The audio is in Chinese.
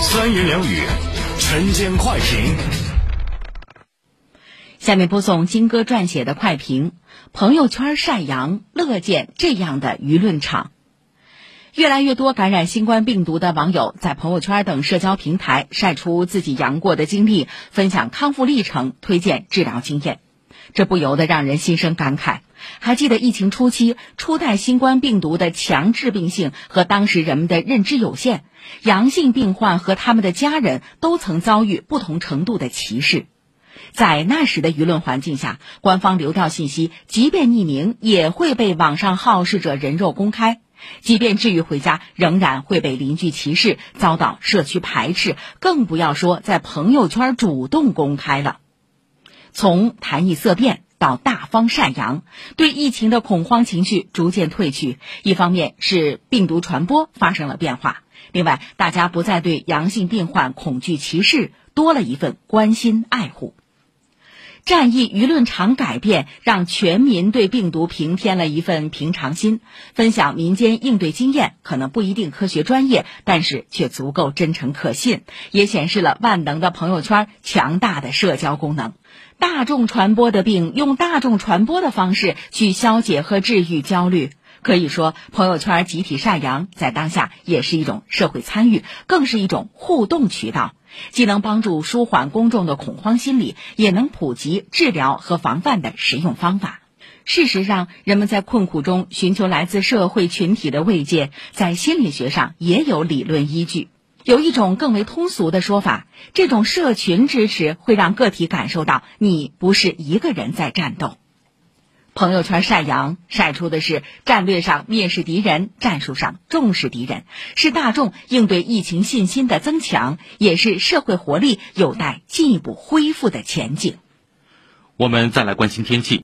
三言两语，晨间快评。下面播送金哥撰写的快评：朋友圈晒阳，乐见这样的舆论场。越来越多感染新冠病毒的网友在朋友圈等社交平台晒出自己阳过的经历，分享康复历程，推荐治疗经验，这不由得让人心生感慨。还记得疫情初期，初代新冠病毒的强致病性和当时人们的认知有限，阳性病患和他们的家人都曾遭遇不同程度的歧视。在那时的舆论环境下，官方流调信息即便匿名，也会被网上好事者人肉公开；即便治愈回家，仍然会被邻居歧视，遭到社区排斥，更不要说在朋友圈主动公开了。从谈疫色变。到大方晒阳，对疫情的恐慌情绪逐渐褪去。一方面是病毒传播发生了变化，另外大家不再对阳性病患恐惧歧视，多了一份关心爱护。战役舆论场改变，让全民对病毒平添了一份平常心。分享民间应对经验，可能不一定科学专业，但是却足够真诚可信，也显示了万能的朋友圈强大的社交功能。大众传播的病，用大众传播的方式去消解和治愈焦虑。可以说，朋友圈集体晒阳，在当下也是一种社会参与，更是一种互动渠道，既能帮助舒缓公众的恐慌心理，也能普及治疗和防范的实用方法。事实上，人们在困苦中寻求来自社会群体的慰藉，在心理学上也有理论依据。有一种更为通俗的说法，这种社群支持会让个体感受到你不是一个人在战斗。朋友圈晒阳晒出的是战略上蔑视敌人，战术上重视敌人，是大众应对疫情信心的增强，也是社会活力有待进一步恢复的前景。我们再来关心天气。